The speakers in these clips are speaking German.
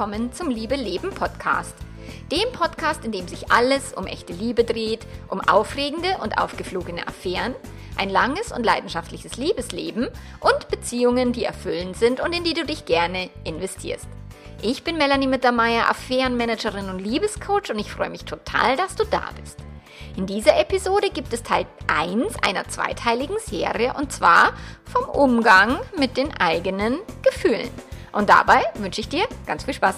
willkommen zum Liebe Leben Podcast. Dem Podcast, in dem sich alles um echte Liebe dreht, um aufregende und aufgeflogene Affären, ein langes und leidenschaftliches Liebesleben und Beziehungen, die erfüllend sind und in die du dich gerne investierst. Ich bin Melanie Mittermeier, Affärenmanagerin und Liebescoach und ich freue mich total, dass du da bist. In dieser Episode gibt es Teil 1 einer zweiteiligen Serie und zwar vom Umgang mit den eigenen Gefühlen. Und dabei wünsche ich dir ganz viel Spaß.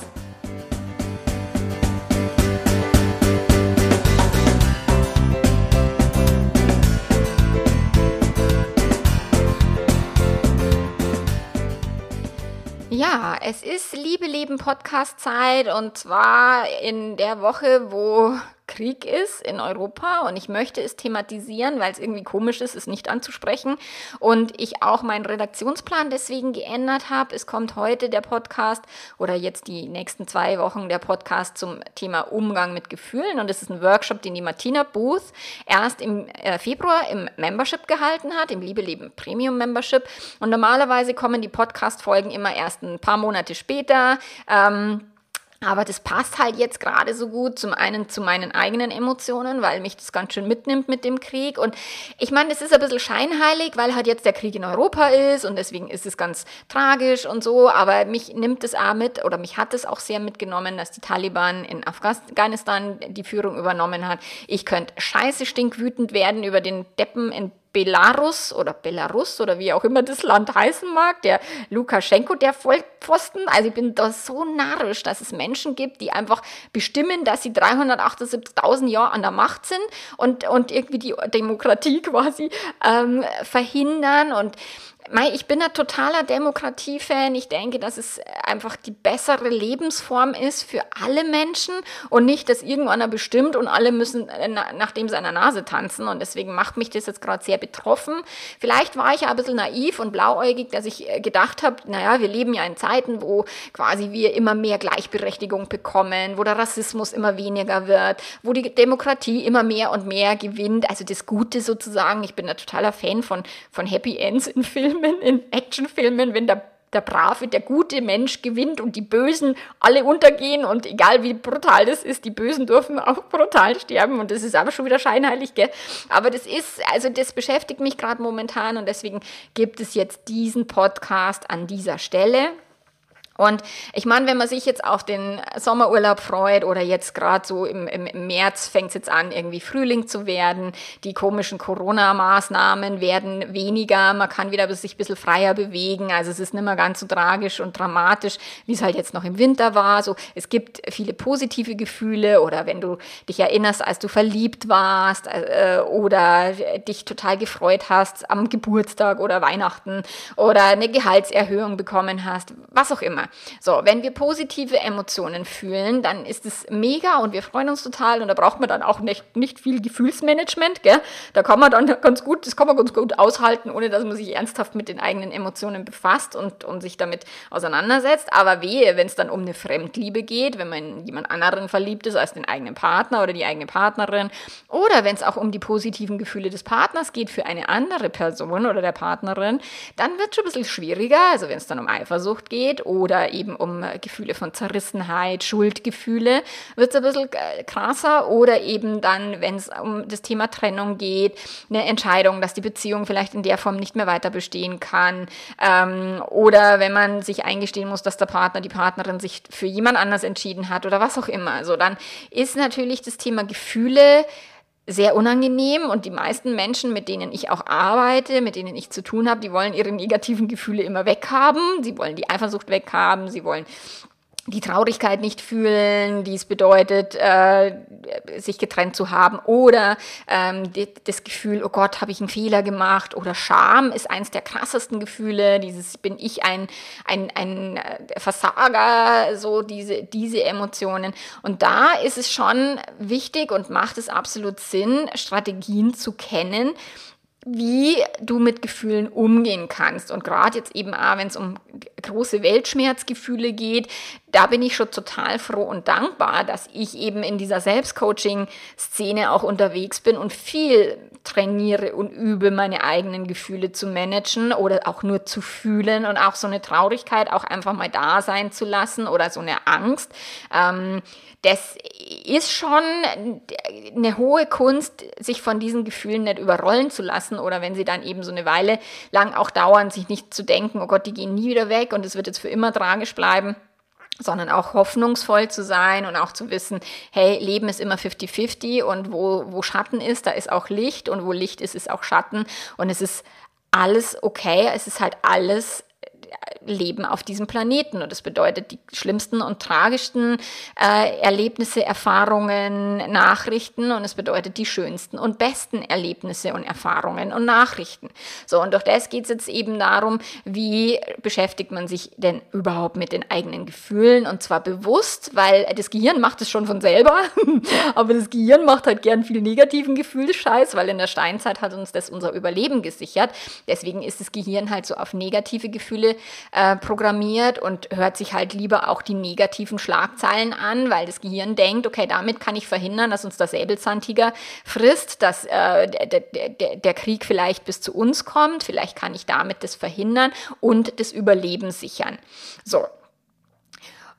Ja, es ist Liebe Leben Podcast Zeit und zwar in der Woche, wo Krieg ist in Europa und ich möchte es thematisieren, weil es irgendwie komisch ist, es nicht anzusprechen und ich auch meinen Redaktionsplan deswegen geändert habe. Es kommt heute der Podcast oder jetzt die nächsten zwei Wochen der Podcast zum Thema Umgang mit Gefühlen und es ist ein Workshop, den die Martina Booth erst im äh, Februar im Membership gehalten hat, im Liebe Leben Premium Membership und normalerweise kommen die Podcast-Folgen immer erst ein paar Monate später. Ähm, aber das passt halt jetzt gerade so gut zum einen zu meinen eigenen Emotionen, weil mich das ganz schön mitnimmt mit dem Krieg. Und ich meine, das ist ein bisschen scheinheilig, weil halt jetzt der Krieg in Europa ist und deswegen ist es ganz tragisch und so. Aber mich nimmt es auch mit oder mich hat es auch sehr mitgenommen, dass die Taliban in Afghanistan die Führung übernommen hat. Ich könnte scheiße stinkwütend werden über den Deppen in Belarus oder Belarus oder wie auch immer das Land heißen mag, der Lukaschenko, der Vollpfosten. Also ich bin da so narrisch, dass es Menschen gibt, die einfach bestimmen, dass sie 378.000 Jahre an der Macht sind und, und irgendwie die Demokratie quasi ähm, verhindern und ich bin ein totaler Demokratie-Fan. Ich denke, dass es einfach die bessere Lebensform ist für alle Menschen und nicht, dass irgendwann bestimmt und alle müssen äh, nach dem seiner Nase tanzen. Und deswegen macht mich das jetzt gerade sehr betroffen. Vielleicht war ich ja ein bisschen naiv und blauäugig, dass ich äh, gedacht habe, naja, wir leben ja in Zeiten, wo quasi wir immer mehr Gleichberechtigung bekommen, wo der Rassismus immer weniger wird, wo die Demokratie immer mehr und mehr gewinnt. Also das Gute sozusagen. Ich bin ein totaler Fan von, von Happy Ends in Filmen. Filmen, in Actionfilmen, wenn der der brave, der gute Mensch gewinnt und die Bösen alle untergehen und egal wie brutal das ist, die Bösen dürfen auch brutal sterben und das ist aber schon wieder scheinheilig, gell? Aber das ist, also das beschäftigt mich gerade momentan und deswegen gibt es jetzt diesen Podcast an dieser Stelle. Und ich meine, wenn man sich jetzt auf den Sommerurlaub freut oder jetzt gerade so im, im, März fängt es jetzt an, irgendwie Frühling zu werden, die komischen Corona-Maßnahmen werden weniger, man kann wieder sich ein bisschen freier bewegen, also es ist nicht mehr ganz so tragisch und dramatisch, wie es halt jetzt noch im Winter war. So, es gibt viele positive Gefühle oder wenn du dich erinnerst, als du verliebt warst äh, oder dich total gefreut hast am Geburtstag oder Weihnachten oder eine Gehaltserhöhung bekommen hast, was auch immer. Thema. So, wenn wir positive Emotionen fühlen, dann ist es mega und wir freuen uns total und da braucht man dann auch nicht, nicht viel Gefühlsmanagement, gell? Da kann man dann ganz gut, das kann man ganz gut aushalten, ohne dass man sich ernsthaft mit den eigenen Emotionen befasst und, und sich damit auseinandersetzt. Aber wehe, wenn es dann um eine Fremdliebe geht, wenn man in jemand anderen verliebt ist als den eigenen Partner oder die eigene Partnerin oder wenn es auch um die positiven Gefühle des Partners geht für eine andere Person oder der Partnerin, dann wird es schon ein bisschen schwieriger. Also wenn es dann um Eifersucht geht oder oder eben um Gefühle von Zerrissenheit, Schuldgefühle, wird es ein bisschen äh, krasser. Oder eben dann, wenn es um das Thema Trennung geht, eine Entscheidung, dass die Beziehung vielleicht in der Form nicht mehr weiter bestehen kann. Ähm, oder wenn man sich eingestehen muss, dass der Partner, die Partnerin sich für jemand anders entschieden hat oder was auch immer. Also dann ist natürlich das Thema Gefühle sehr unangenehm und die meisten Menschen, mit denen ich auch arbeite, mit denen ich zu tun habe, die wollen ihre negativen Gefühle immer weghaben. Sie wollen die Eifersucht weghaben, sie wollen die Traurigkeit nicht fühlen, die es bedeutet, äh, sich getrennt zu haben, oder ähm, die, das Gefühl, oh Gott, habe ich einen Fehler gemacht, oder Scham ist eines der krassesten Gefühle, dieses bin ich ein, ein, ein äh, Versager, so diese, diese Emotionen. Und da ist es schon wichtig und macht es absolut Sinn, Strategien zu kennen, wie du mit Gefühlen umgehen kannst. Und gerade jetzt eben auch, wenn es um große Weltschmerzgefühle geht, da bin ich schon total froh und dankbar, dass ich eben in dieser Selbstcoaching-Szene auch unterwegs bin und viel trainiere und übe, meine eigenen Gefühle zu managen oder auch nur zu fühlen und auch so eine Traurigkeit auch einfach mal da sein zu lassen oder so eine Angst. Ähm, das ist schon eine hohe Kunst, sich von diesen Gefühlen nicht überrollen zu lassen oder wenn sie dann eben so eine Weile lang auch dauern, sich nicht zu denken, oh Gott, die gehen nie wieder weg und es wird jetzt für immer tragisch bleiben sondern auch hoffnungsvoll zu sein und auch zu wissen, hey, Leben ist immer 50-50 und wo, wo Schatten ist, da ist auch Licht und wo Licht ist, ist auch Schatten. Und es ist alles okay, es ist halt alles leben auf diesem Planeten. Und das bedeutet die schlimmsten und tragischsten äh, Erlebnisse, Erfahrungen, Nachrichten. Und es bedeutet die schönsten und besten Erlebnisse und Erfahrungen und Nachrichten. So, und durch das geht es jetzt eben darum, wie beschäftigt man sich denn überhaupt mit den eigenen Gefühlen. Und zwar bewusst, weil das Gehirn macht es schon von selber. Aber das Gehirn macht halt gern viel negativen Gefühlsscheiß, weil in der Steinzeit hat uns das unser Überleben gesichert. Deswegen ist das Gehirn halt so auf negative Gefühle äh, programmiert und hört sich halt lieber auch die negativen Schlagzeilen an, weil das Gehirn denkt, okay, damit kann ich verhindern, dass uns der Säbelzahntiger frisst, dass äh, der, der, der Krieg vielleicht bis zu uns kommt, vielleicht kann ich damit das verhindern und das Überleben sichern. So,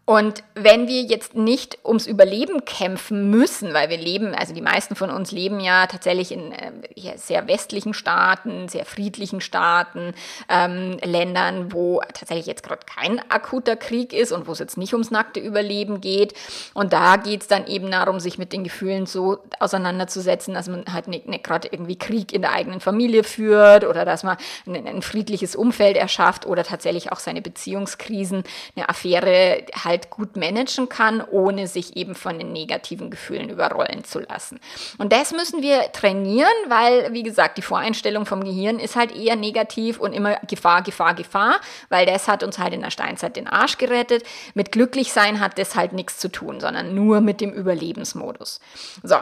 und wenn wir jetzt nicht ums Überleben kämpfen müssen, weil wir leben, also die meisten von uns leben ja tatsächlich in äh, sehr westlichen Staaten, sehr friedlichen Staaten, ähm, Ländern, wo tatsächlich jetzt gerade kein akuter Krieg ist und wo es jetzt nicht ums nackte Überleben geht. Und da geht es dann eben darum, sich mit den Gefühlen so auseinanderzusetzen, dass man halt nicht, nicht gerade irgendwie Krieg in der eigenen Familie führt oder dass man ein, ein friedliches Umfeld erschafft oder tatsächlich auch seine Beziehungskrisen, eine Affäre halt halt gut managen kann, ohne sich eben von den negativen Gefühlen überrollen zu lassen. Und das müssen wir trainieren, weil, wie gesagt, die Voreinstellung vom Gehirn ist halt eher negativ und immer Gefahr, Gefahr, Gefahr, weil das hat uns halt in der Steinzeit den Arsch gerettet. Mit Glücklichsein hat das halt nichts zu tun, sondern nur mit dem Überlebensmodus. So,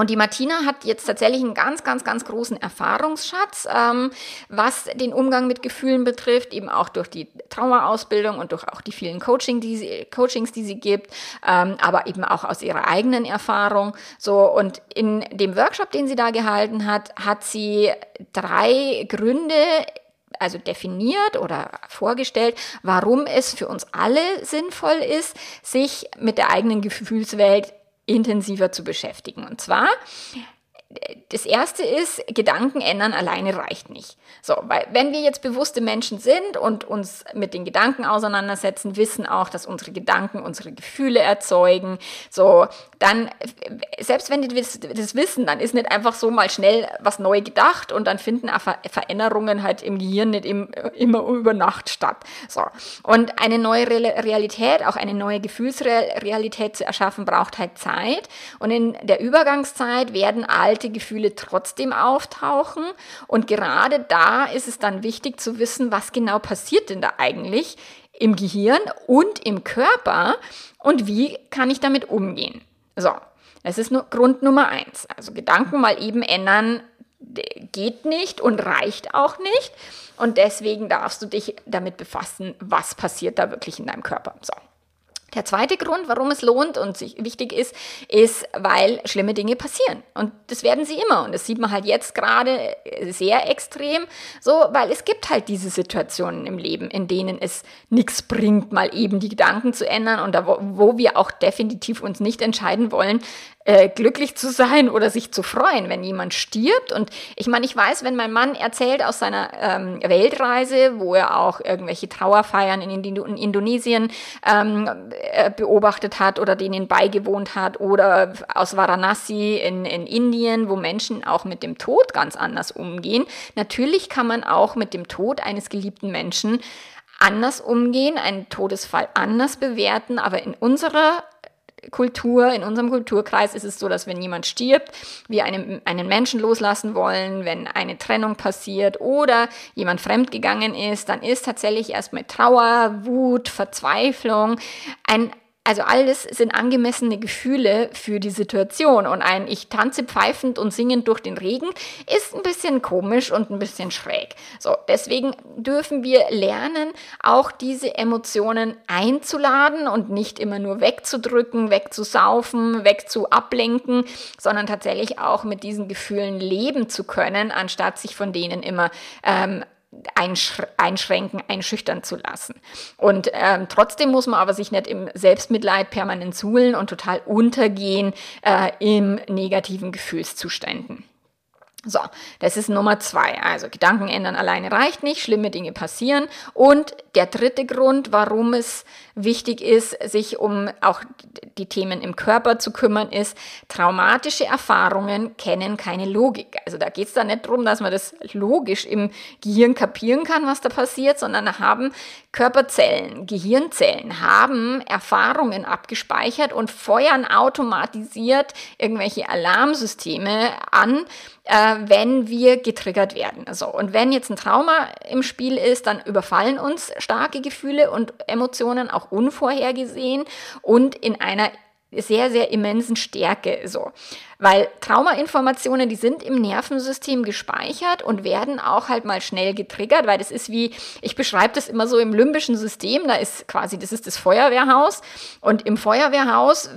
und die Martina hat jetzt tatsächlich einen ganz, ganz, ganz großen Erfahrungsschatz, ähm, was den Umgang mit Gefühlen betrifft, eben auch durch die Traumaausbildung und durch auch die vielen Coaching, die sie, Coachings, die sie gibt, ähm, aber eben auch aus ihrer eigenen Erfahrung. So, und in dem Workshop, den sie da gehalten hat, hat sie drei Gründe also definiert oder vorgestellt, warum es für uns alle sinnvoll ist, sich mit der eigenen Gefühlswelt intensiver zu beschäftigen. Und zwar das erste ist, Gedanken ändern alleine reicht nicht. So, weil wenn wir jetzt bewusste Menschen sind und uns mit den Gedanken auseinandersetzen, wissen auch, dass unsere Gedanken unsere Gefühle erzeugen. So, dann, selbst wenn die das wissen, dann ist nicht einfach so mal schnell was neu gedacht und dann finden Veränderungen halt im Gehirn nicht immer über Nacht statt. So. Und eine neue Realität, auch eine neue Gefühlsrealität zu erschaffen, braucht halt Zeit. Und in der Übergangszeit werden alte alte Gefühle trotzdem auftauchen. Und gerade da ist es dann wichtig zu wissen, was genau passiert denn da eigentlich im Gehirn und im Körper und wie kann ich damit umgehen. So, das ist nur Grund Nummer eins. Also Gedanken mal eben ändern geht nicht und reicht auch nicht. Und deswegen darfst du dich damit befassen, was passiert da wirklich in deinem Körper. So. Der zweite Grund, warum es lohnt und sich wichtig ist, ist, weil schlimme Dinge passieren. Und das werden sie immer. Und das sieht man halt jetzt gerade sehr extrem, so, weil es gibt halt diese Situationen im Leben, in denen es nichts bringt, mal eben die Gedanken zu ändern und da, wo, wo wir auch definitiv uns nicht entscheiden wollen, äh, glücklich zu sein oder sich zu freuen, wenn jemand stirbt. Und ich meine, ich weiß, wenn mein Mann erzählt aus seiner ähm, Weltreise, wo er auch irgendwelche Trauerfeiern in, in Indonesien ähm, äh, beobachtet hat oder denen beigewohnt hat oder aus Varanasi in, in Indien, wo Menschen auch mit dem Tod ganz anders umgehen. Natürlich kann man auch mit dem Tod eines geliebten Menschen anders umgehen, einen Todesfall anders bewerten, aber in unserer Kultur, in unserem Kulturkreis ist es so, dass wenn jemand stirbt, wir einen, einen Menschen loslassen wollen, wenn eine Trennung passiert oder jemand fremdgegangen ist, dann ist tatsächlich erstmal Trauer, Wut, Verzweiflung ein Also alles sind angemessene Gefühle für die Situation. Und ein Ich tanze pfeifend und singend durch den Regen ist ein bisschen komisch und ein bisschen schräg. So, deswegen dürfen wir lernen, auch diese Emotionen einzuladen und nicht immer nur wegzudrücken, wegzusaufen, wegzuablenken, sondern tatsächlich auch mit diesen Gefühlen leben zu können, anstatt sich von denen immer ähm, einschränken, einschüchtern zu lassen. Und ähm, trotzdem muss man aber sich nicht im Selbstmitleid permanent suhlen und total untergehen äh, im negativen Gefühlszuständen. So, das ist Nummer zwei. Also Gedanken ändern alleine reicht nicht, schlimme Dinge passieren. Und der dritte Grund, warum es wichtig ist, sich um auch die Themen im Körper zu kümmern, ist, traumatische Erfahrungen kennen keine Logik. Also da geht es da nicht darum, dass man das logisch im Gehirn kapieren kann, was da passiert, sondern haben Körperzellen, Gehirnzellen, haben Erfahrungen abgespeichert und feuern automatisiert irgendwelche Alarmsysteme an, äh, wenn wir getriggert werden. Also, und wenn jetzt ein Trauma im Spiel ist, dann überfallen uns starke Gefühle und Emotionen auch unvorhergesehen und in einer sehr, sehr immensen Stärke so. Weil Traumainformationen, die sind im Nervensystem gespeichert und werden auch halt mal schnell getriggert, weil das ist wie, ich beschreibe das immer so im limbischen System, da ist quasi, das ist das Feuerwehrhaus und im Feuerwehrhaus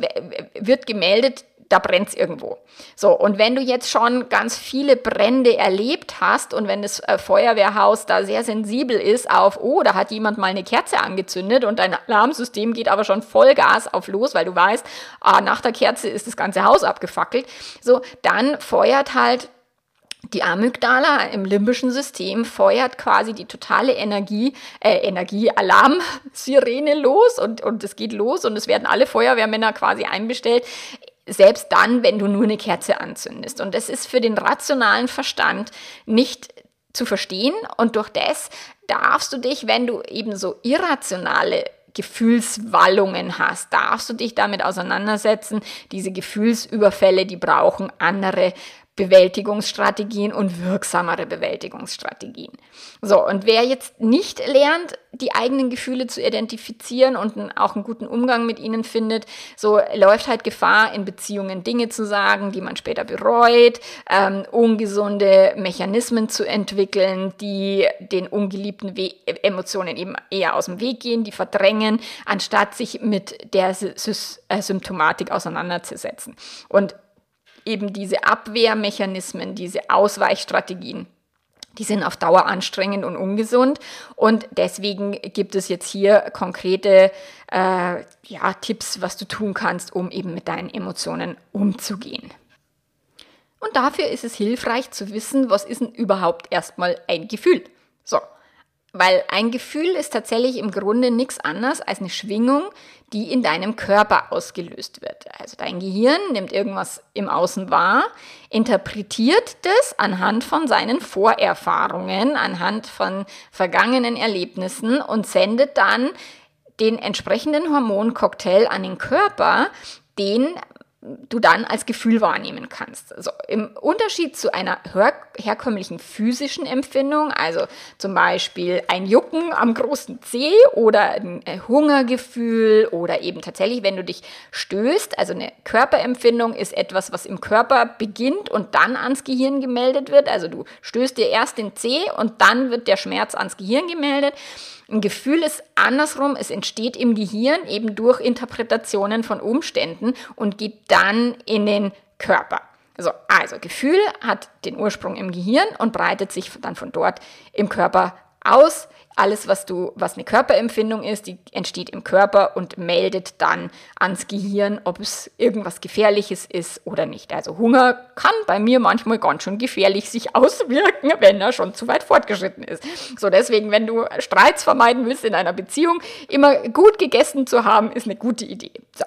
wird gemeldet, da brennt es irgendwo. So, und wenn du jetzt schon ganz viele Brände erlebt hast und wenn das äh, Feuerwehrhaus da sehr sensibel ist auf, oh, da hat jemand mal eine Kerze angezündet und dein Alarmsystem geht aber schon Vollgas auf los, weil du weißt, ah, nach der Kerze ist das ganze Haus abgefackelt, so, dann feuert halt die Amygdala im limbischen System feuert quasi die totale Energie, äh, Energie-Alarm-Sirene los und, und es geht los und es werden alle Feuerwehrmänner quasi einbestellt selbst dann, wenn du nur eine Kerze anzündest. Und das ist für den rationalen Verstand nicht zu verstehen und durch das darfst du dich, wenn du eben so irrationale Gefühlswallungen hast, darfst du dich damit auseinandersetzen. Diese Gefühlsüberfälle, die brauchen andere Bewältigungsstrategien und wirksamere Bewältigungsstrategien. So, und wer jetzt nicht lernt, die eigenen Gefühle zu identifizieren und auch einen guten Umgang mit ihnen findet, so läuft halt Gefahr, in Beziehungen Dinge zu sagen, die man später bereut, ähm, ungesunde Mechanismen zu entwickeln, die den ungeliebten We Emotionen eben eher aus dem Weg gehen, die verdrängen, anstatt sich mit der Sy äh, Symptomatik auseinanderzusetzen. Und eben diese Abwehrmechanismen, diese Ausweichstrategien, die sind auf Dauer anstrengend und ungesund. Und deswegen gibt es jetzt hier konkrete äh, ja, Tipps, was du tun kannst, um eben mit deinen Emotionen umzugehen. Und dafür ist es hilfreich zu wissen, was ist denn überhaupt erstmal ein Gefühl. Weil ein Gefühl ist tatsächlich im Grunde nichts anderes als eine Schwingung, die in deinem Körper ausgelöst wird. Also dein Gehirn nimmt irgendwas im Außen wahr, interpretiert das anhand von seinen Vorerfahrungen, anhand von vergangenen Erlebnissen und sendet dann den entsprechenden Hormoncocktail an den Körper, den du dann als Gefühl wahrnehmen kannst. Also im Unterschied zu einer her herkömmlichen physischen Empfindung, also zum Beispiel ein Jucken am großen Zeh oder ein äh, Hungergefühl oder eben tatsächlich, wenn du dich stößt, also eine Körperempfindung ist etwas, was im Körper beginnt und dann ans Gehirn gemeldet wird. Also du stößt dir erst den Zeh und dann wird der Schmerz ans Gehirn gemeldet. Ein Gefühl ist andersrum, es entsteht im Gehirn eben durch Interpretationen von Umständen und geht dann in den Körper. Also, also Gefühl hat den Ursprung im Gehirn und breitet sich dann von dort im Körper aus. Alles, was du, was eine Körperempfindung ist, die entsteht im Körper und meldet dann ans Gehirn, ob es irgendwas Gefährliches ist oder nicht. Also Hunger kann bei mir manchmal ganz schön gefährlich sich auswirken, wenn er schon zu weit fortgeschritten ist. So deswegen, wenn du Streits vermeiden willst in einer Beziehung, immer gut gegessen zu haben, ist eine gute Idee. So.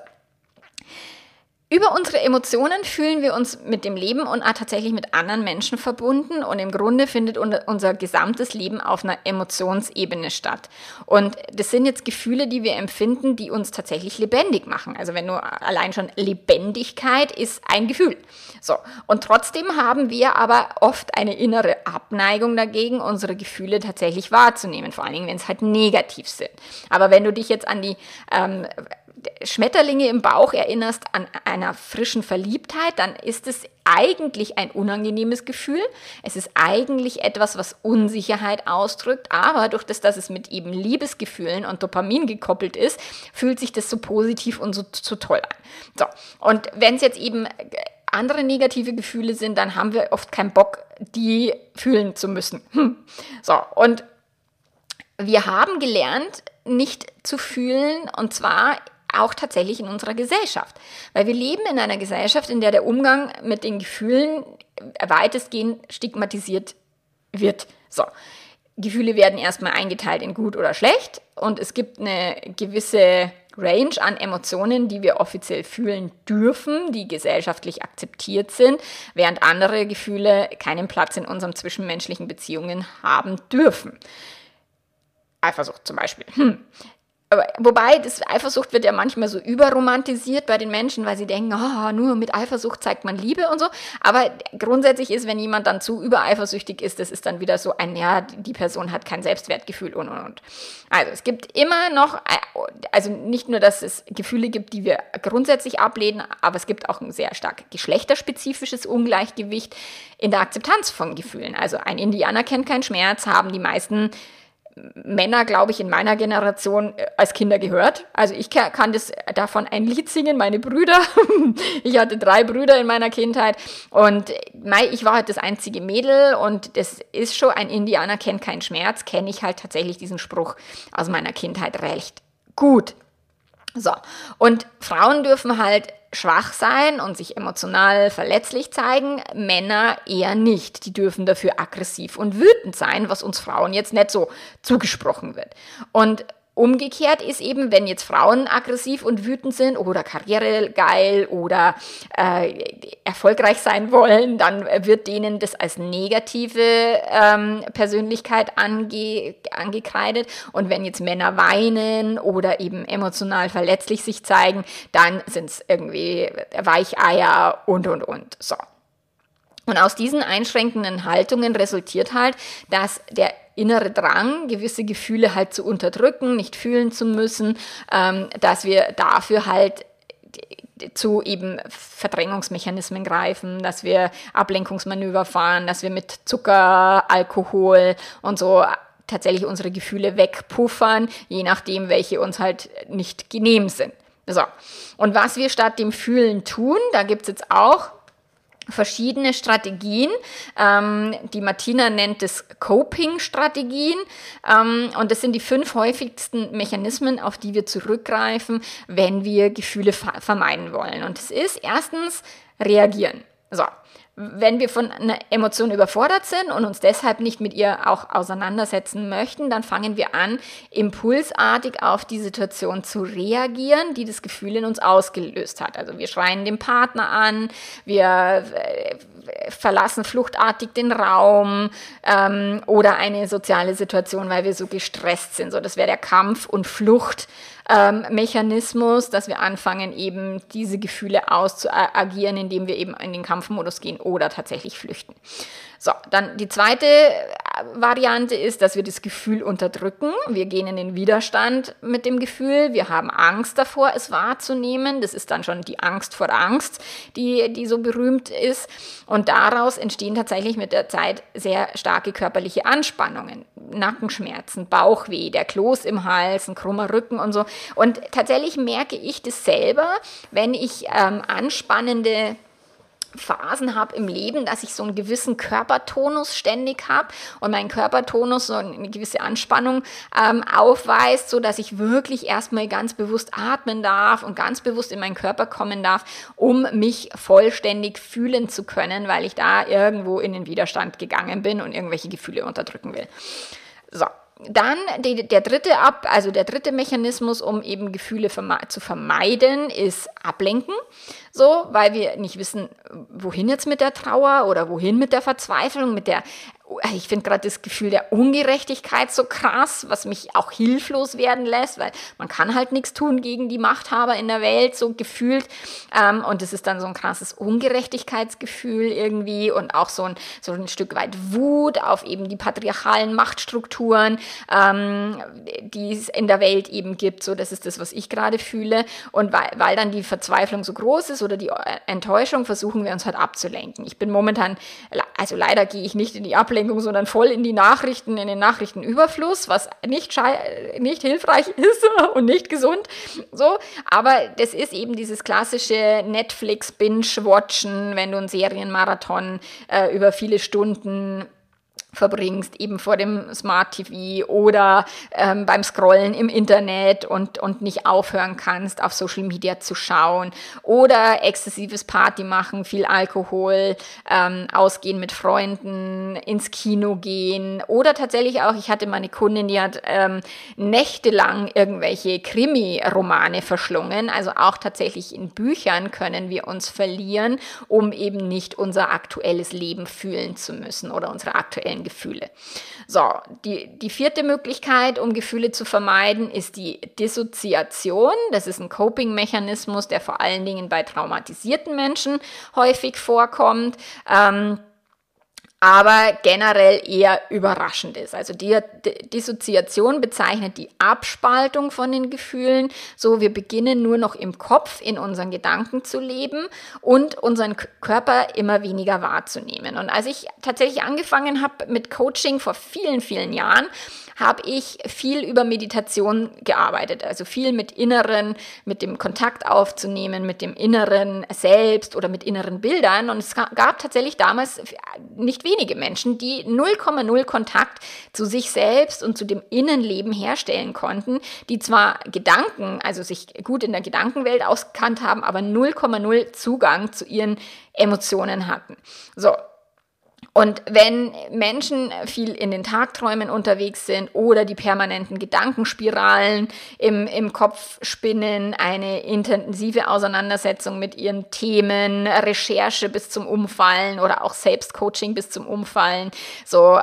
Über unsere Emotionen fühlen wir uns mit dem Leben und auch tatsächlich mit anderen Menschen verbunden und im Grunde findet unser gesamtes Leben auf einer Emotionsebene statt. Und das sind jetzt Gefühle, die wir empfinden, die uns tatsächlich lebendig machen. Also wenn nur allein schon Lebendigkeit ist ein Gefühl. So. Und trotzdem haben wir aber oft eine innere Abneigung dagegen, unsere Gefühle tatsächlich wahrzunehmen, vor allen Dingen, wenn es halt negativ sind. Aber wenn du dich jetzt an die ähm, Schmetterlinge im Bauch erinnerst an einer frischen Verliebtheit, dann ist es eigentlich ein unangenehmes Gefühl. Es ist eigentlich etwas, was Unsicherheit ausdrückt, aber durch das, dass es mit eben Liebesgefühlen und Dopamin gekoppelt ist, fühlt sich das so positiv und so, so toll an. So, und wenn es jetzt eben andere negative Gefühle sind, dann haben wir oft keinen Bock, die fühlen zu müssen. Hm. So, und wir haben gelernt, nicht zu fühlen, und zwar auch tatsächlich in unserer Gesellschaft. Weil wir leben in einer Gesellschaft, in der der Umgang mit den Gefühlen weitestgehend stigmatisiert wird. So. Gefühle werden erstmal eingeteilt in gut oder schlecht und es gibt eine gewisse Range an Emotionen, die wir offiziell fühlen dürfen, die gesellschaftlich akzeptiert sind, während andere Gefühle keinen Platz in unseren zwischenmenschlichen Beziehungen haben dürfen. Eifersucht zum Beispiel. Hm. Wobei, das Eifersucht wird ja manchmal so überromantisiert bei den Menschen, weil sie denken, oh, nur mit Eifersucht zeigt man Liebe und so. Aber grundsätzlich ist, wenn jemand dann zu übereifersüchtig ist, das ist dann wieder so ein, ja, die Person hat kein Selbstwertgefühl und und und. Also es gibt immer noch, also nicht nur, dass es Gefühle gibt, die wir grundsätzlich ablehnen, aber es gibt auch ein sehr stark geschlechterspezifisches Ungleichgewicht in der Akzeptanz von Gefühlen. Also ein Indianer kennt keinen Schmerz, haben die meisten Männer, glaube ich, in meiner Generation äh, als Kinder gehört. Also ich kann das davon ein Lied singen, meine Brüder. ich hatte drei Brüder in meiner Kindheit und ich war halt das einzige Mädel und das ist schon ein Indianer kennt keinen Schmerz, kenne ich halt tatsächlich diesen Spruch aus meiner Kindheit recht gut. So, und Frauen dürfen halt schwach sein und sich emotional verletzlich zeigen, Männer eher nicht. Die dürfen dafür aggressiv und wütend sein, was uns Frauen jetzt nicht so zugesprochen wird. Und Umgekehrt ist eben, wenn jetzt Frauen aggressiv und wütend sind oder karrieregeil oder äh, erfolgreich sein wollen, dann wird denen das als negative ähm, Persönlichkeit ange angekreidet. Und wenn jetzt Männer weinen oder eben emotional verletzlich sich zeigen, dann sind es irgendwie Weicheier und, und, und. So. Und aus diesen einschränkenden Haltungen resultiert halt, dass der innere Drang, gewisse Gefühle halt zu unterdrücken, nicht fühlen zu müssen, ähm, dass wir dafür halt zu eben Verdrängungsmechanismen greifen, dass wir Ablenkungsmanöver fahren, dass wir mit Zucker, Alkohol und so tatsächlich unsere Gefühle wegpuffern, je nachdem, welche uns halt nicht genehm sind. So. Und was wir statt dem Fühlen tun, da gibt's jetzt auch verschiedene Strategien. Ähm, die Martina nennt es Coping-Strategien. Ähm, und das sind die fünf häufigsten Mechanismen, auf die wir zurückgreifen, wenn wir Gefühle vermeiden wollen. Und es ist erstens reagieren. So, wenn wir von einer Emotion überfordert sind und uns deshalb nicht mit ihr auch auseinandersetzen möchten, dann fangen wir an, impulsartig auf die Situation zu reagieren, die das Gefühl in uns ausgelöst hat. Also wir schreien den Partner an, wir äh, verlassen fluchtartig den Raum ähm, oder eine soziale Situation, weil wir so gestresst sind. So, das wäre der Kampf- und Fluchtmechanismus, ähm, dass wir anfangen, eben diese Gefühle auszuagieren, indem wir eben in den Kampfmodus gehen oder tatsächlich flüchten. So, dann die zweite Variante ist, dass wir das Gefühl unterdrücken. Wir gehen in den Widerstand mit dem Gefühl. Wir haben Angst davor, es wahrzunehmen. Das ist dann schon die Angst vor Angst, die, die so berühmt ist. Und daraus entstehen tatsächlich mit der Zeit sehr starke körperliche Anspannungen. Nackenschmerzen, Bauchweh, der Kloß im Hals, ein krummer Rücken und so. Und tatsächlich merke ich das selber, wenn ich ähm, anspannende Phasen habe im Leben, dass ich so einen gewissen Körpertonus ständig habe und mein Körpertonus so eine gewisse Anspannung ähm, aufweist, so dass ich wirklich erstmal ganz bewusst atmen darf und ganz bewusst in meinen Körper kommen darf, um mich vollständig fühlen zu können, weil ich da irgendwo in den Widerstand gegangen bin und irgendwelche Gefühle unterdrücken will. So, dann die, der dritte ab, also der dritte Mechanismus, um eben Gefühle verme zu vermeiden, ist Ablenken. So, weil wir nicht wissen, wohin jetzt mit der Trauer oder wohin mit der Verzweiflung, mit der ich finde gerade das Gefühl der Ungerechtigkeit so krass, was mich auch hilflos werden lässt, weil man kann halt nichts tun gegen die Machthaber in der Welt, so gefühlt. Ähm, und es ist dann so ein krasses Ungerechtigkeitsgefühl irgendwie und auch so ein, so ein Stück weit Wut auf eben die patriarchalen Machtstrukturen, ähm, die es in der Welt eben gibt. So, das ist das, was ich gerade fühle. Und weil, weil dann die Verzweiflung so groß ist oder die Enttäuschung, versuchen wir uns halt abzulenken. Ich bin momentan, also leider gehe ich nicht in die Ablenkung, Ablenkung, sondern voll in die Nachrichten, in den Nachrichtenüberfluss, was nicht, nicht hilfreich ist und nicht gesund. So, aber das ist eben dieses klassische Netflix-Binge-Watchen, wenn du einen Serienmarathon äh, über viele Stunden verbringst, eben vor dem Smart TV oder ähm, beim Scrollen im Internet und, und nicht aufhören kannst, auf Social Media zu schauen oder exzessives Party machen, viel Alkohol, ähm, ausgehen mit Freunden, ins Kino gehen oder tatsächlich auch, ich hatte meine Kundin, die hat ähm, nächtelang irgendwelche Krimi-Romane verschlungen, also auch tatsächlich in Büchern können wir uns verlieren, um eben nicht unser aktuelles Leben fühlen zu müssen oder unsere aktuellen Gefühle. So, die, die vierte Möglichkeit, um Gefühle zu vermeiden, ist die Dissoziation. Das ist ein Coping-Mechanismus, der vor allen Dingen bei traumatisierten Menschen häufig vorkommt. Ähm, aber generell eher überraschend ist. Also die Dissoziation bezeichnet die Abspaltung von den Gefühlen. So, wir beginnen nur noch im Kopf in unseren Gedanken zu leben und unseren Körper immer weniger wahrzunehmen. Und als ich tatsächlich angefangen habe mit Coaching vor vielen, vielen Jahren, habe ich viel über Meditation gearbeitet, also viel mit Inneren, mit dem Kontakt aufzunehmen, mit dem Inneren selbst oder mit inneren Bildern. Und es gab tatsächlich damals nicht wenige Menschen, die 0,0 Kontakt zu sich selbst und zu dem Innenleben herstellen konnten, die zwar Gedanken, also sich gut in der Gedankenwelt auskannt haben, aber 0,0 Zugang zu ihren Emotionen hatten. So, und wenn Menschen viel in den Tagträumen unterwegs sind oder die permanenten Gedankenspiralen im, im Kopf spinnen, eine intensive Auseinandersetzung mit ihren Themen, Recherche bis zum Umfallen oder auch Selbstcoaching bis zum Umfallen, so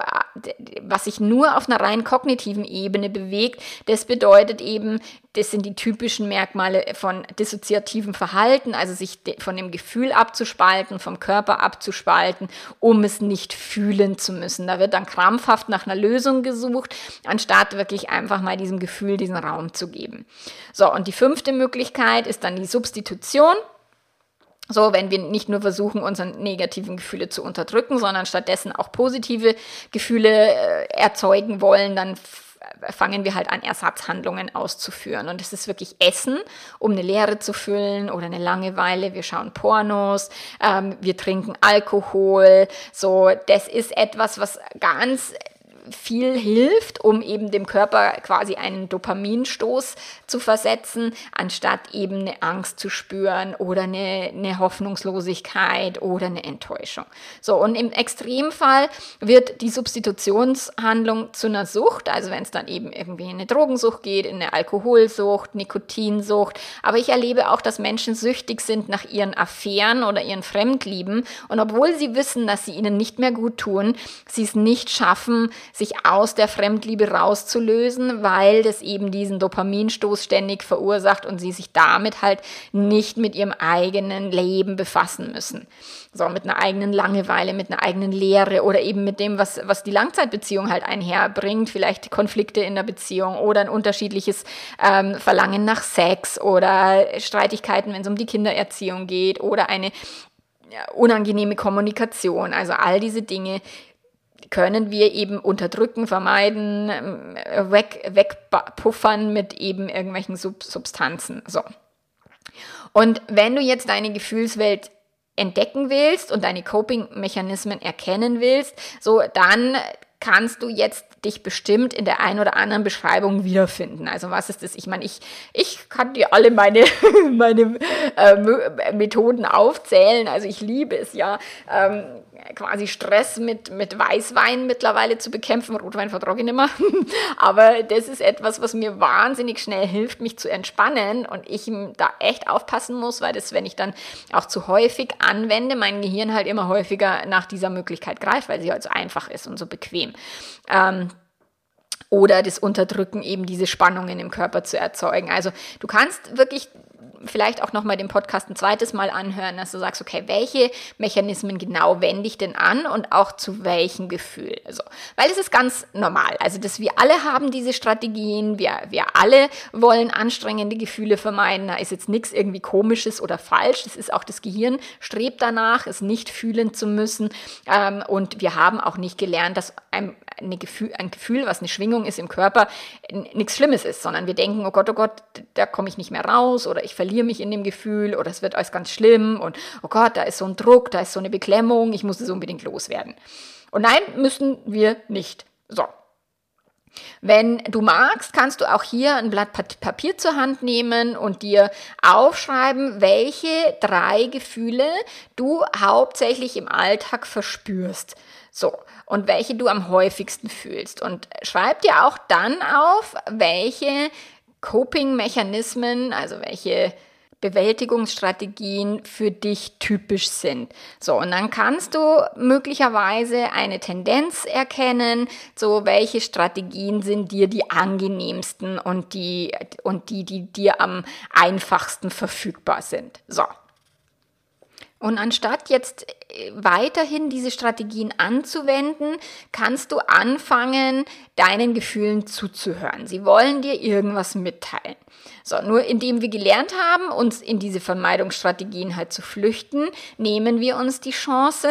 was sich nur auf einer rein kognitiven Ebene bewegt, das bedeutet eben, das sind die typischen Merkmale von dissoziativem Verhalten, also sich von dem Gefühl abzuspalten, vom Körper abzuspalten, um es nicht fühlen zu müssen. Da wird dann krampfhaft nach einer Lösung gesucht, anstatt wirklich einfach mal diesem Gefühl diesen Raum zu geben. So, und die fünfte Möglichkeit ist dann die Substitution. So, wenn wir nicht nur versuchen, unsere negativen Gefühle zu unterdrücken, sondern stattdessen auch positive Gefühle äh, erzeugen wollen, dann fangen wir halt an, Ersatzhandlungen auszuführen. Und es ist wirklich Essen, um eine Leere zu füllen oder eine Langeweile. Wir schauen Pornos, ähm, wir trinken Alkohol. So, das ist etwas, was ganz viel hilft, um eben dem Körper quasi einen Dopaminstoß zu versetzen, anstatt eben eine Angst zu spüren oder eine, eine Hoffnungslosigkeit oder eine Enttäuschung. So, und im Extremfall wird die Substitutionshandlung zu einer Sucht, also wenn es dann eben irgendwie in eine Drogensucht geht, in eine Alkoholsucht, Nikotinsucht. Aber ich erlebe auch, dass Menschen süchtig sind nach ihren Affären oder ihren Fremdlieben und obwohl sie wissen, dass sie ihnen nicht mehr gut tun, sie es nicht schaffen, sich aus der Fremdliebe rauszulösen, weil das eben diesen Dopaminstoß ständig verursacht und sie sich damit halt nicht mit ihrem eigenen Leben befassen müssen. So, mit einer eigenen Langeweile, mit einer eigenen Leere oder eben mit dem, was, was die Langzeitbeziehung halt einherbringt, vielleicht Konflikte in der Beziehung oder ein unterschiedliches ähm, Verlangen nach Sex oder Streitigkeiten, wenn es um die Kindererziehung geht oder eine unangenehme Kommunikation. Also all diese Dinge können wir eben unterdrücken, vermeiden, ähm, weg, wegpuffern mit eben irgendwelchen Sub Substanzen. So. Und wenn du jetzt deine Gefühlswelt entdecken willst und deine Coping-Mechanismen erkennen willst, so dann kannst du jetzt dich bestimmt in der einen oder anderen Beschreibung wiederfinden. Also was ist das? Ich meine, ich, ich kann dir alle meine, meine äh, Methoden aufzählen. Also ich liebe es ja, ähm, quasi Stress mit, mit Weißwein mittlerweile zu bekämpfen. Rotwein vertrage ich nicht. Aber das ist etwas, was mir wahnsinnig schnell hilft, mich zu entspannen und ich da echt aufpassen muss, weil das, wenn ich dann auch zu häufig anwende, mein Gehirn halt immer häufiger nach dieser Möglichkeit greift, weil sie halt so einfach ist und so bequem. Ähm, oder das Unterdrücken eben diese Spannungen im Körper zu erzeugen. Also du kannst wirklich vielleicht auch nochmal den Podcast ein zweites Mal anhören, dass du sagst, okay, welche Mechanismen genau wende ich denn an und auch zu welchem Gefühl? Also, weil es ist ganz normal. Also, dass wir alle haben diese Strategien, wir, wir alle wollen anstrengende Gefühle vermeiden. Da ist jetzt nichts irgendwie komisches oder falsch. Das ist auch das Gehirn strebt danach, es nicht fühlen zu müssen. Ähm, und wir haben auch nicht gelernt, dass ein, eine Gefühl, ein Gefühl, was eine Schwingung ist im Körper, nichts Schlimmes ist, sondern wir denken, oh Gott, oh Gott, da komme ich nicht mehr raus oder ich verliere mich in dem Gefühl oder es wird alles ganz schlimm und oh Gott, da ist so ein Druck, da ist so eine Beklemmung, ich muss es unbedingt loswerden. Und nein, müssen wir nicht. So. Wenn du magst, kannst du auch hier ein Blatt Papier zur Hand nehmen und dir aufschreiben, welche drei Gefühle du hauptsächlich im Alltag verspürst. So, und welche du am häufigsten fühlst. Und schreib dir auch dann auf, welche Coping-Mechanismen, also welche Bewältigungsstrategien für dich typisch sind. So, und dann kannst du möglicherweise eine Tendenz erkennen, so welche Strategien sind dir die angenehmsten und die, und die, die dir am einfachsten verfügbar sind. So. Und anstatt jetzt äh, weiterhin diese Strategien anzuwenden, kannst du anfangen, deinen Gefühlen zuzuhören. Sie wollen dir irgendwas mitteilen. So, nur indem wir gelernt haben, uns in diese Vermeidungsstrategien halt zu flüchten, nehmen wir uns die Chance,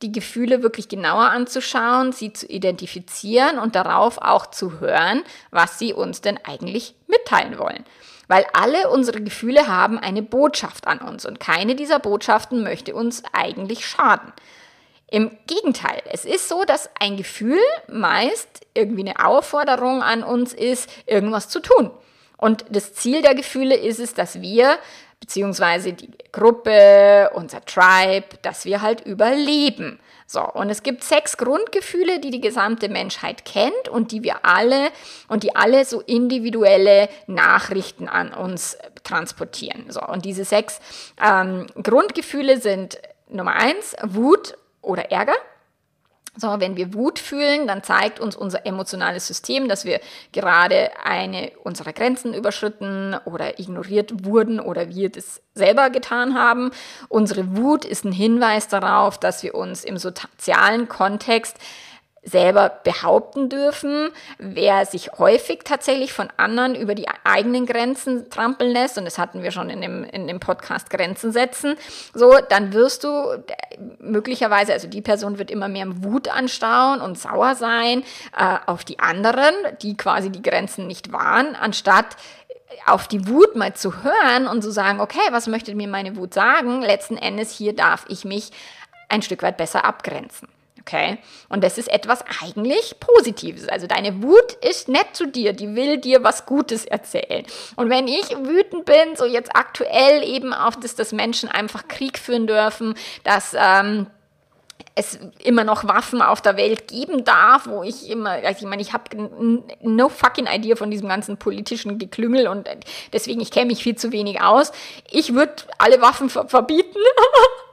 die Gefühle wirklich genauer anzuschauen, sie zu identifizieren und darauf auch zu hören, was sie uns denn eigentlich mitteilen wollen weil alle unsere Gefühle haben eine Botschaft an uns und keine dieser Botschaften möchte uns eigentlich schaden. Im Gegenteil, es ist so, dass ein Gefühl meist irgendwie eine Aufforderung an uns ist, irgendwas zu tun. Und das Ziel der Gefühle ist es, dass wir, beziehungsweise die Gruppe, unser Tribe, dass wir halt überleben. So, und es gibt sechs Grundgefühle, die die gesamte Menschheit kennt und die wir alle und die alle so individuelle Nachrichten an uns transportieren. So, und diese sechs ähm, Grundgefühle sind Nummer eins Wut oder Ärger. So, wenn wir Wut fühlen, dann zeigt uns unser emotionales System, dass wir gerade eine unserer Grenzen überschritten oder ignoriert wurden oder wir das selber getan haben. Unsere Wut ist ein Hinweis darauf, dass wir uns im sozialen Kontext selber behaupten dürfen. Wer sich häufig tatsächlich von anderen über die eigenen Grenzen trampeln lässt, und das hatten wir schon in dem, in dem Podcast Grenzen setzen, so, dann wirst du möglicherweise, also die Person wird immer mehr Wut anstauen und sauer sein äh, auf die anderen, die quasi die Grenzen nicht wahren, anstatt auf die Wut mal zu hören und zu sagen, okay, was möchte mir meine Wut sagen? Letzten Endes hier darf ich mich ein Stück weit besser abgrenzen. Okay? Und das ist etwas eigentlich Positives. Also deine Wut ist nett zu dir, die will dir was Gutes erzählen. Und wenn ich wütend bin, so jetzt aktuell eben auf das, dass Menschen einfach Krieg führen dürfen, dass ähm, es immer noch Waffen auf der Welt geben darf, wo ich immer, also ich meine, ich habe no fucking idea von diesem ganzen politischen Geklüngel und deswegen, ich kenne mich viel zu wenig aus. Ich würde alle Waffen verbieten.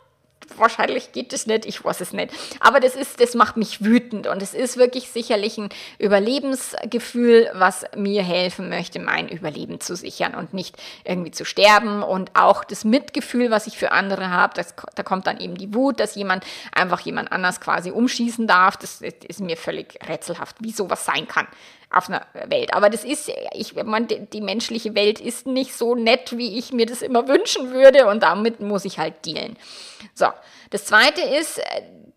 wahrscheinlich geht es nicht, ich weiß es nicht. Aber das ist, das macht mich wütend und es ist wirklich sicherlich ein Überlebensgefühl, was mir helfen möchte, mein Überleben zu sichern und nicht irgendwie zu sterben und auch das Mitgefühl, was ich für andere habe, da kommt dann eben die Wut, dass jemand einfach jemand anders quasi umschießen darf. Das, das ist mir völlig rätselhaft, wie sowas sein kann auf einer Welt. Aber das ist, ich meine, die menschliche Welt ist nicht so nett, wie ich mir das immer wünschen würde und damit muss ich halt dealen. So, das zweite ist,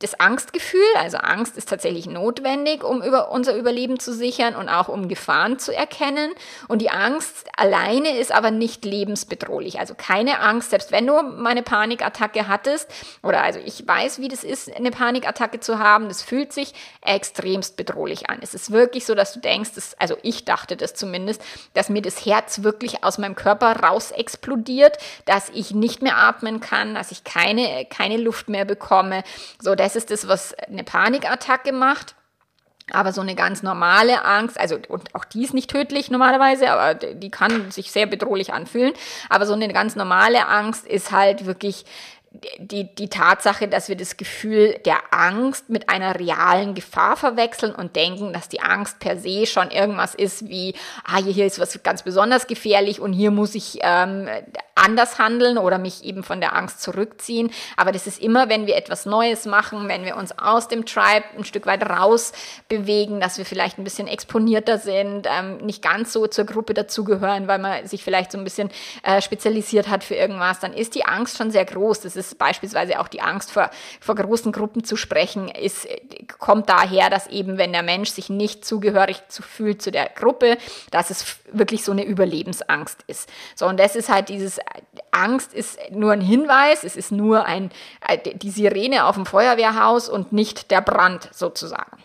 das Angstgefühl, also Angst ist tatsächlich notwendig, um über unser Überleben zu sichern und auch um Gefahren zu erkennen. Und die Angst alleine ist aber nicht lebensbedrohlich. Also keine Angst, selbst wenn du mal eine Panikattacke hattest, oder also ich weiß, wie das ist, eine Panikattacke zu haben, das fühlt sich extremst bedrohlich an. Es ist wirklich so, dass du denkst, dass, also ich dachte das zumindest, dass mir das Herz wirklich aus meinem Körper raus explodiert, dass ich nicht mehr atmen kann, dass ich keine, keine Luft mehr bekomme. So, das ist das, was eine Panikattacke macht. Aber so eine ganz normale Angst, also und auch die ist nicht tödlich normalerweise, aber die kann sich sehr bedrohlich anfühlen. Aber so eine ganz normale Angst ist halt wirklich die, die Tatsache, dass wir das Gefühl der Angst mit einer realen Gefahr verwechseln und denken, dass die Angst per se schon irgendwas ist wie, ah, hier ist was ganz besonders gefährlich und hier muss ich ähm, anders handeln oder mich eben von der Angst zurückziehen. Aber das ist immer, wenn wir etwas Neues machen, wenn wir uns aus dem Tribe ein Stück weit raus bewegen, dass wir vielleicht ein bisschen exponierter sind, ähm, nicht ganz so zur Gruppe dazugehören, weil man sich vielleicht so ein bisschen äh, spezialisiert hat für irgendwas, dann ist die Angst schon sehr groß. Das ist beispielsweise auch die Angst vor, vor großen Gruppen zu sprechen, ist, kommt daher, dass eben, wenn der Mensch sich nicht zugehörig zu, fühlt zu der Gruppe, dass es wirklich so eine Überlebensangst ist. So, und das ist halt dieses Angst ist nur ein Hinweis, es ist nur ein, äh, die Sirene auf dem Feuerwehrhaus und nicht der Brand sozusagen.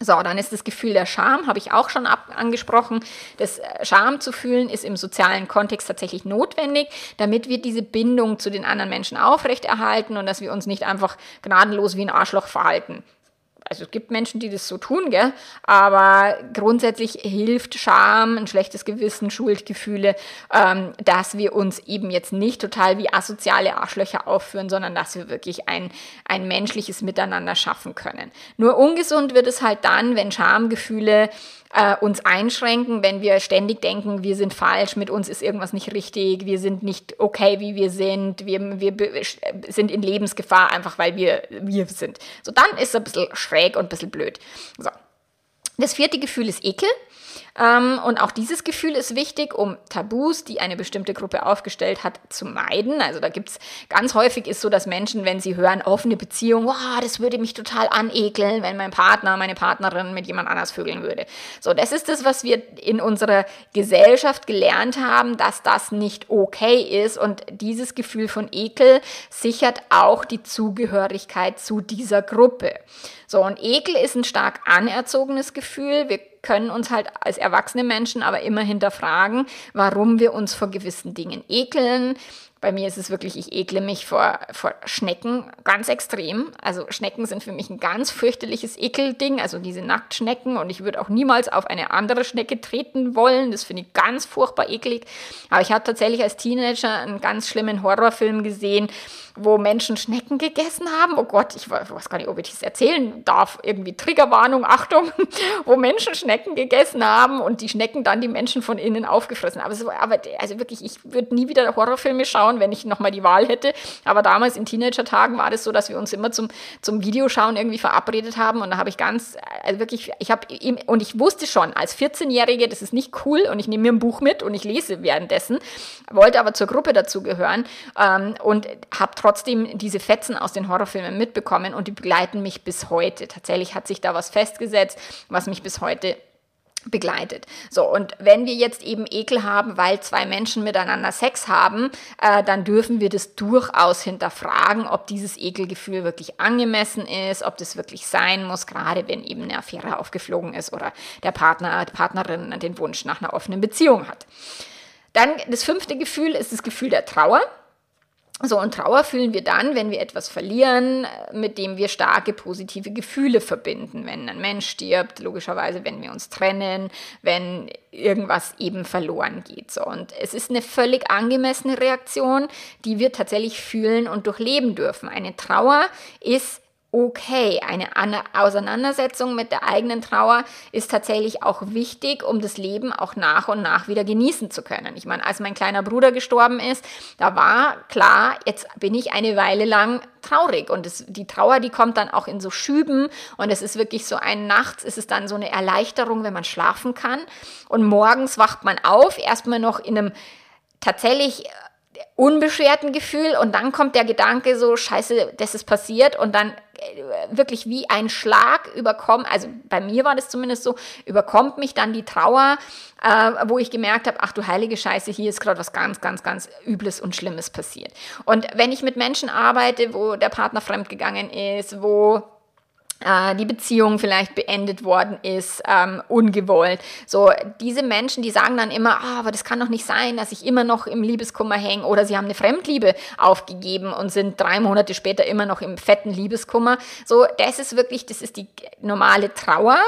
So, dann ist das Gefühl der Scham, habe ich auch schon ab angesprochen. Das äh, Scham zu fühlen ist im sozialen Kontext tatsächlich notwendig, damit wir diese Bindung zu den anderen Menschen aufrechterhalten und dass wir uns nicht einfach gnadenlos wie ein Arschloch verhalten also es gibt Menschen, die das so tun, gell? aber grundsätzlich hilft Scham, ein schlechtes Gewissen, Schuldgefühle, ähm, dass wir uns eben jetzt nicht total wie asoziale Arschlöcher aufführen, sondern dass wir wirklich ein, ein menschliches Miteinander schaffen können. Nur ungesund wird es halt dann, wenn Schamgefühle äh, uns einschränken, wenn wir ständig denken, wir sind falsch, mit uns ist irgendwas nicht richtig, wir sind nicht okay, wie wir sind, wir, wir sind in Lebensgefahr, einfach weil wir wir sind. So, dann ist es ein bisschen schräg und ein bisschen blöd. So. Das vierte Gefühl ist Ekel. Ähm, und auch dieses Gefühl ist wichtig, um Tabus, die eine bestimmte Gruppe aufgestellt hat, zu meiden. Also da gibt es ganz häufig ist so, dass Menschen, wenn sie hören, offene Beziehung, wow, das würde mich total anekeln, wenn mein Partner, meine Partnerin mit jemand anders vögeln würde. So, das ist das, was wir in unserer Gesellschaft gelernt haben, dass das nicht okay ist. Und dieses Gefühl von Ekel sichert auch die Zugehörigkeit zu dieser Gruppe. So, und Ekel ist ein stark anerzogenes Gefühl. Wir können uns halt als erwachsene Menschen aber immer hinterfragen, warum wir uns vor gewissen Dingen ekeln, bei mir ist es wirklich, ich ekle mich vor, vor Schnecken ganz extrem. Also Schnecken sind für mich ein ganz fürchterliches Ekelding, also diese Nacktschnecken. Und ich würde auch niemals auf eine andere Schnecke treten wollen. Das finde ich ganz furchtbar eklig. Aber ich habe tatsächlich als Teenager einen ganz schlimmen Horrorfilm gesehen, wo Menschen Schnecken gegessen haben. Oh Gott, ich weiß gar nicht, ob ich das erzählen darf. Irgendwie Triggerwarnung, Achtung, wo Menschen Schnecken gegessen haben und die Schnecken dann die Menschen von innen aufgefressen. Aber, aber also wirklich, ich würde nie wieder Horrorfilme schauen wenn ich nochmal die Wahl hätte. Aber damals in Teenager-Tagen war das so, dass wir uns immer zum, zum Videoschauen irgendwie verabredet haben. Und da habe ich ganz, also wirklich, ich habe und ich wusste schon als 14-Jährige, das ist nicht cool und ich nehme mir ein Buch mit und ich lese währenddessen, wollte aber zur Gruppe dazugehören ähm, und habe trotzdem diese Fetzen aus den Horrorfilmen mitbekommen und die begleiten mich bis heute. Tatsächlich hat sich da was festgesetzt, was mich bis heute begleitet. So, und wenn wir jetzt eben Ekel haben, weil zwei Menschen miteinander Sex haben, äh, dann dürfen wir das durchaus hinterfragen, ob dieses Ekelgefühl wirklich angemessen ist, ob das wirklich sein muss, gerade wenn eben eine Affäre aufgeflogen ist oder der Partner, die Partnerin den Wunsch nach einer offenen Beziehung hat. Dann das fünfte Gefühl ist das Gefühl der Trauer. So, und Trauer fühlen wir dann, wenn wir etwas verlieren, mit dem wir starke positive Gefühle verbinden. Wenn ein Mensch stirbt, logischerweise, wenn wir uns trennen, wenn irgendwas eben verloren geht. So, und es ist eine völlig angemessene Reaktion, die wir tatsächlich fühlen und durchleben dürfen. Eine Trauer ist okay. Eine Auseinandersetzung mit der eigenen Trauer ist tatsächlich auch wichtig, um das Leben auch nach und nach wieder genießen zu können. Ich meine, als mein kleiner Bruder gestorben ist, da war klar, jetzt bin ich eine Weile lang traurig und das, die Trauer, die kommt dann auch in so Schüben und es ist wirklich so ein nachts ist es dann so eine Erleichterung, wenn man schlafen kann und morgens wacht man auf, erstmal noch in einem tatsächlich unbeschwerten Gefühl und dann kommt der Gedanke so, scheiße, das ist passiert und dann äh, wirklich wie ein Schlag überkommt, also bei mir war das zumindest so, überkommt mich dann die Trauer, äh, wo ich gemerkt habe, ach du heilige Scheiße, hier ist gerade was ganz, ganz, ganz Übles und Schlimmes passiert. Und wenn ich mit Menschen arbeite, wo der Partner fremdgegangen ist, wo die Beziehung vielleicht beendet worden ist, ähm, ungewollt. So, diese Menschen, die sagen dann immer, ah, aber das kann doch nicht sein, dass ich immer noch im Liebeskummer hänge oder sie haben eine Fremdliebe aufgegeben und sind drei Monate später immer noch im fetten Liebeskummer. So, das ist wirklich, das ist die normale Trauer,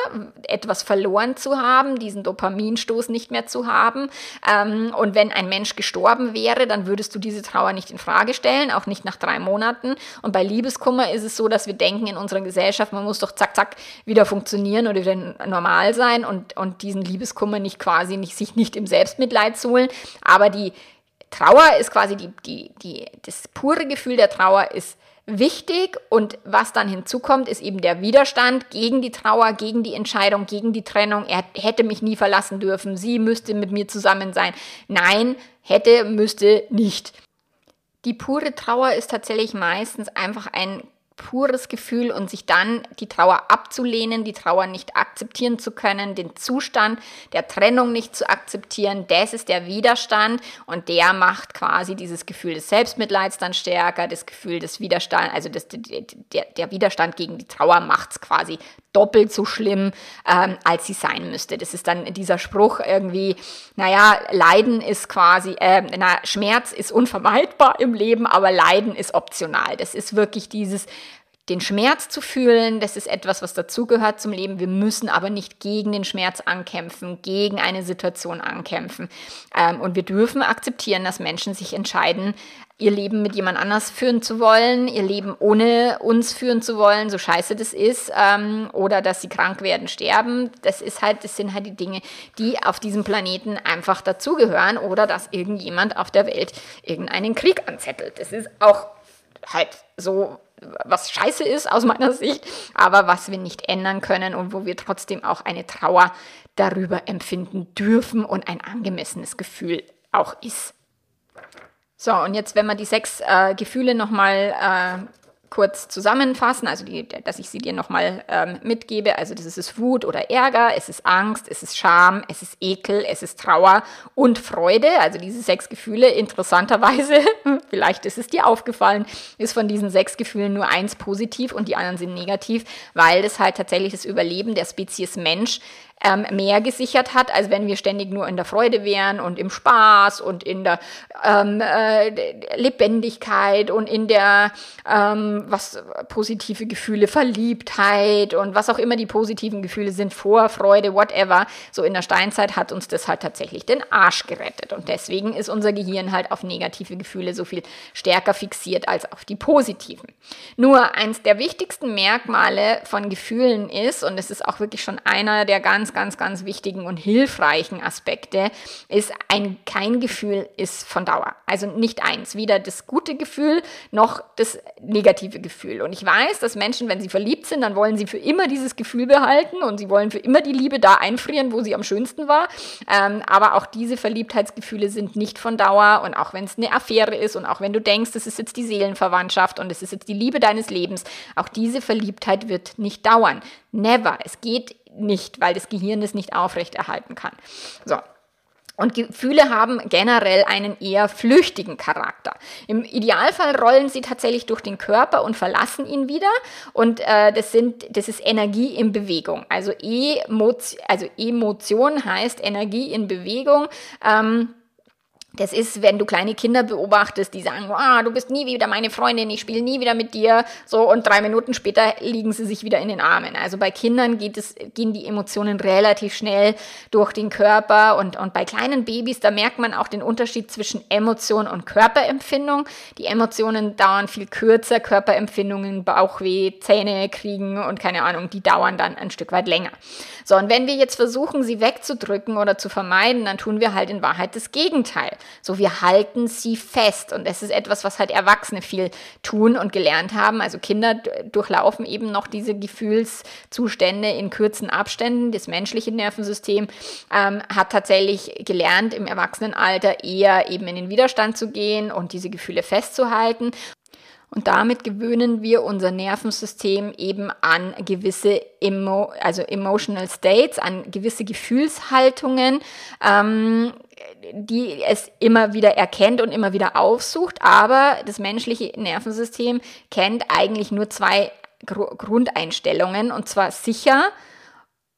etwas verloren zu haben, diesen Dopaminstoß nicht mehr zu haben. Ähm, und wenn ein Mensch gestorben wäre, dann würdest du diese Trauer nicht in Frage stellen, auch nicht nach drei Monaten. Und bei Liebeskummer ist es so, dass wir denken in unserer Gesellschaft, man muss doch zack, zack wieder funktionieren oder wieder normal sein und, und diesen Liebeskummer nicht quasi nicht, sich nicht im Selbstmitleid suhlen. Aber die Trauer ist quasi die, die, die, das pure Gefühl der Trauer ist wichtig und was dann hinzukommt, ist eben der Widerstand gegen die Trauer, gegen die Entscheidung, gegen die Trennung. Er hätte mich nie verlassen dürfen, sie müsste mit mir zusammen sein. Nein, hätte, müsste nicht. Die pure Trauer ist tatsächlich meistens einfach ein pures Gefühl und sich dann die Trauer abzulehnen, die Trauer nicht akzeptieren zu können, den Zustand der Trennung nicht zu akzeptieren, das ist der Widerstand und der macht quasi dieses Gefühl des Selbstmitleids dann stärker, das Gefühl des Widerstands, also das, der, der Widerstand gegen die Trauer macht es quasi doppelt so schlimm, ähm, als sie sein müsste. Das ist dann dieser Spruch irgendwie, naja, Leiden ist quasi, äh, na, Schmerz ist unvermeidbar im Leben, aber Leiden ist optional. Das ist wirklich dieses, den Schmerz zu fühlen, das ist etwas, was dazugehört zum Leben. Wir müssen aber nicht gegen den Schmerz ankämpfen, gegen eine Situation ankämpfen. Ähm, und wir dürfen akzeptieren, dass Menschen sich entscheiden, ihr Leben mit jemand anders führen zu wollen, ihr Leben ohne uns führen zu wollen, so scheiße das ist, ähm, oder dass sie krank werden, sterben. Das ist halt, das sind halt die Dinge, die auf diesem Planeten einfach dazugehören, oder dass irgendjemand auf der Welt irgendeinen Krieg anzettelt. Das ist auch halt so was scheiße ist aus meiner Sicht, aber was wir nicht ändern können und wo wir trotzdem auch eine Trauer darüber empfinden dürfen und ein angemessenes Gefühl auch ist. So, und jetzt, wenn wir die sechs äh, Gefühle nochmal äh, kurz zusammenfassen, also die, dass ich sie dir nochmal ähm, mitgebe. Also das ist Wut oder Ärger, es ist Angst, es ist Scham, es ist Ekel, es ist Trauer und Freude. Also diese sechs Gefühle, interessanterweise, vielleicht ist es dir aufgefallen, ist von diesen sechs Gefühlen nur eins positiv und die anderen sind negativ, weil das halt tatsächlich das Überleben der Spezies Mensch ähm, mehr gesichert hat, als wenn wir ständig nur in der Freude wären und im Spaß und in der ähm, äh, Lebendigkeit und in der ähm, was positive Gefühle, Verliebtheit und was auch immer die positiven Gefühle sind, Vorfreude, whatever. So in der Steinzeit hat uns das halt tatsächlich den Arsch gerettet und deswegen ist unser Gehirn halt auf negative Gefühle so viel stärker fixiert als auf die positiven. Nur eins der wichtigsten Merkmale von Gefühlen ist und es ist auch wirklich schon einer der ganz ganz, ganz, wichtigen und hilfreichen Aspekte ist, ein, kein Gefühl ist von Dauer. Also nicht eins, weder das gute Gefühl noch das negative Gefühl. Und ich weiß, dass Menschen, wenn sie verliebt sind, dann wollen sie für immer dieses Gefühl behalten und sie wollen für immer die Liebe da einfrieren, wo sie am schönsten war. Ähm, aber auch diese Verliebtheitsgefühle sind nicht von Dauer und auch wenn es eine Affäre ist und auch wenn du denkst, das ist jetzt die Seelenverwandtschaft und es ist jetzt die Liebe deines Lebens, auch diese Verliebtheit wird nicht dauern. Never. Es geht nicht, weil das Gehirn das nicht aufrechterhalten kann. So. Und Gefühle haben generell einen eher flüchtigen Charakter. Im Idealfall rollen sie tatsächlich durch den Körper und verlassen ihn wieder. Und äh, das, sind, das ist Energie in Bewegung. Also, Emotion, also Emotion heißt Energie in Bewegung. Ähm, das ist, wenn du kleine Kinder beobachtest, die sagen, oh, du bist nie wieder meine Freundin, ich spiele nie wieder mit dir, so und drei Minuten später liegen sie sich wieder in den Armen. Also bei Kindern geht es, gehen die Emotionen relativ schnell durch den Körper und, und bei kleinen Babys, da merkt man auch den Unterschied zwischen Emotion und Körperempfindung. Die Emotionen dauern viel kürzer, Körperempfindungen, Bauchweh, Zähne kriegen und keine Ahnung, die dauern dann ein Stück weit länger. So, und wenn wir jetzt versuchen, sie wegzudrücken oder zu vermeiden, dann tun wir halt in Wahrheit das Gegenteil. So, wir halten sie fest. Und das ist etwas, was halt Erwachsene viel tun und gelernt haben. Also Kinder durchlaufen eben noch diese Gefühlszustände in kurzen Abständen. Das menschliche Nervensystem ähm, hat tatsächlich gelernt, im Erwachsenenalter eher eben in den Widerstand zu gehen und diese Gefühle festzuhalten. Und damit gewöhnen wir unser Nervensystem eben an gewisse Emo also emotional states, an gewisse Gefühlshaltungen, ähm, die es immer wieder erkennt und immer wieder aufsucht. Aber das menschliche Nervensystem kennt eigentlich nur zwei Gr Grundeinstellungen, und zwar sicher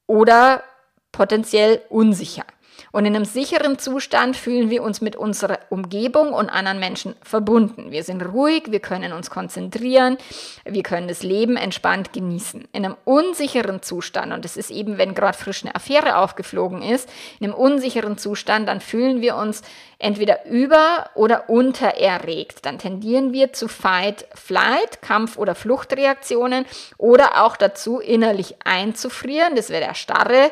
oder potenziell unsicher. Und in einem sicheren Zustand fühlen wir uns mit unserer Umgebung und anderen Menschen verbunden. Wir sind ruhig, wir können uns konzentrieren, wir können das Leben entspannt genießen. In einem unsicheren Zustand, und das ist eben, wenn gerade frisch eine Affäre aufgeflogen ist, in einem unsicheren Zustand, dann fühlen wir uns entweder über- oder untererregt. Dann tendieren wir zu Fight, Flight, Kampf- oder Fluchtreaktionen oder auch dazu, innerlich einzufrieren. Das wäre der starre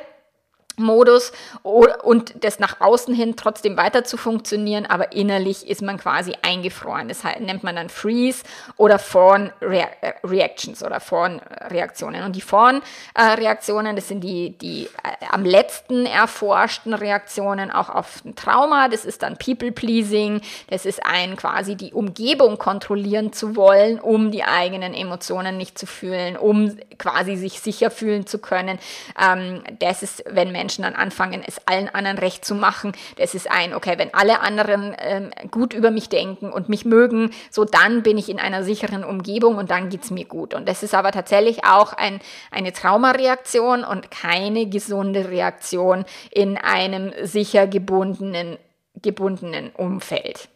Modus und das nach außen hin trotzdem weiter zu funktionieren, aber innerlich ist man quasi eingefroren. Das nennt man dann Freeze oder Fawn äh, Reactions oder Fawn Reaktionen. Und die Fawn Reaktionen, das sind die, die äh, am letzten erforschten Reaktionen auch auf ein Trauma. Das ist dann People Pleasing. Das ist ein quasi die Umgebung kontrollieren zu wollen, um die eigenen Emotionen nicht zu fühlen, um quasi sich sicher fühlen zu können. Ähm, das ist, wenn Menschen Menschen dann anfangen, es allen anderen recht zu machen. Das ist ein, okay, wenn alle anderen ähm, gut über mich denken und mich mögen, so dann bin ich in einer sicheren Umgebung und dann geht es mir gut. Und das ist aber tatsächlich auch ein, eine Traumareaktion und keine gesunde Reaktion in einem sicher gebundenen, gebundenen Umfeld.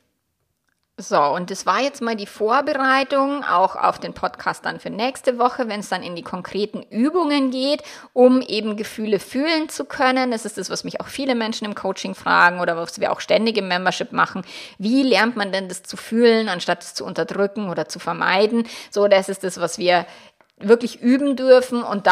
So, und das war jetzt mal die Vorbereitung auch auf den Podcast dann für nächste Woche, wenn es dann in die konkreten Übungen geht, um eben Gefühle fühlen zu können. Das ist das, was mich auch viele Menschen im Coaching fragen oder was wir auch ständig im Membership machen. Wie lernt man denn das zu fühlen, anstatt es zu unterdrücken oder zu vermeiden? So, das ist das, was wir wirklich üben dürfen und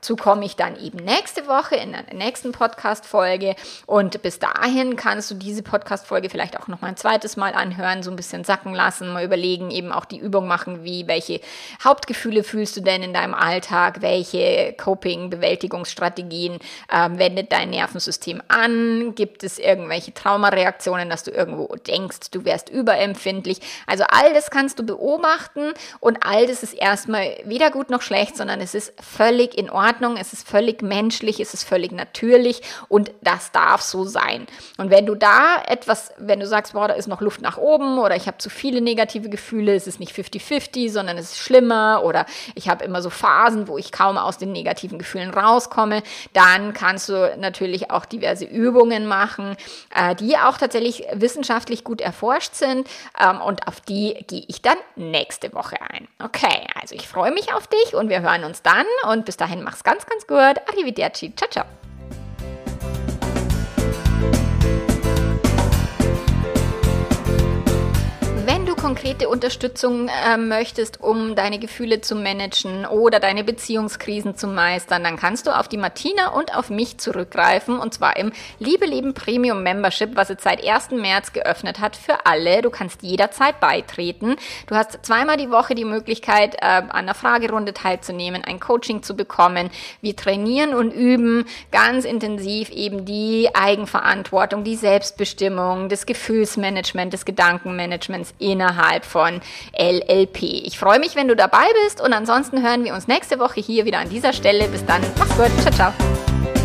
dazu komme ich dann eben nächste Woche in der nächsten Podcast-Folge. Und bis dahin kannst du diese Podcast-Folge vielleicht auch noch mal ein zweites Mal anhören, so ein bisschen sacken lassen, mal überlegen, eben auch die Übung machen, wie, welche Hauptgefühle fühlst du denn in deinem Alltag, welche Coping-Bewältigungsstrategien äh, wendet dein Nervensystem an, gibt es irgendwelche Traumareaktionen, dass du irgendwo denkst, du wärst überempfindlich, also all das kannst du beobachten und all das ist erstmal weder gut noch schlecht, sondern es ist völlig in Ordnung, es ist völlig menschlich, es ist völlig natürlich und das darf so sein. Und wenn du da etwas, wenn du sagst, boah, da ist noch Luft nach oben oder ich habe zu viele negative Gefühle, es ist nicht 50-50, sondern es ist schlimmer oder ich habe immer so Phasen, wo ich kaum aus den negativen Gefühlen rauskomme, dann kannst du natürlich auch diverse Übungen machen, äh, die auch tatsächlich wissenschaftlich gut erforscht sind ähm, und auf die gehe ich dann nächste Woche ein. Okay, also ich freue mich auf dich und wir hören uns dann. Und bis dahin mach's ganz, ganz gut. Arrivederci. Ciao, ciao. Konkrete Unterstützung äh, möchtest, um deine Gefühle zu managen oder deine Beziehungskrisen zu meistern, dann kannst du auf die Martina und auf mich zurückgreifen und zwar im Liebe Leben Premium Membership, was jetzt seit 1. März geöffnet hat für alle. Du kannst jederzeit beitreten. Du hast zweimal die Woche die Möglichkeit, äh, an einer Fragerunde teilzunehmen, ein Coaching zu bekommen. Wir trainieren und üben ganz intensiv eben die Eigenverantwortung, die Selbstbestimmung, das Gefühlsmanagement, das Gedankenmanagements innerhalb innerhalb von LLP. Ich freue mich, wenn du dabei bist und ansonsten hören wir uns nächste Woche hier wieder an dieser Stelle. Bis dann, mach's gut, ciao, ciao.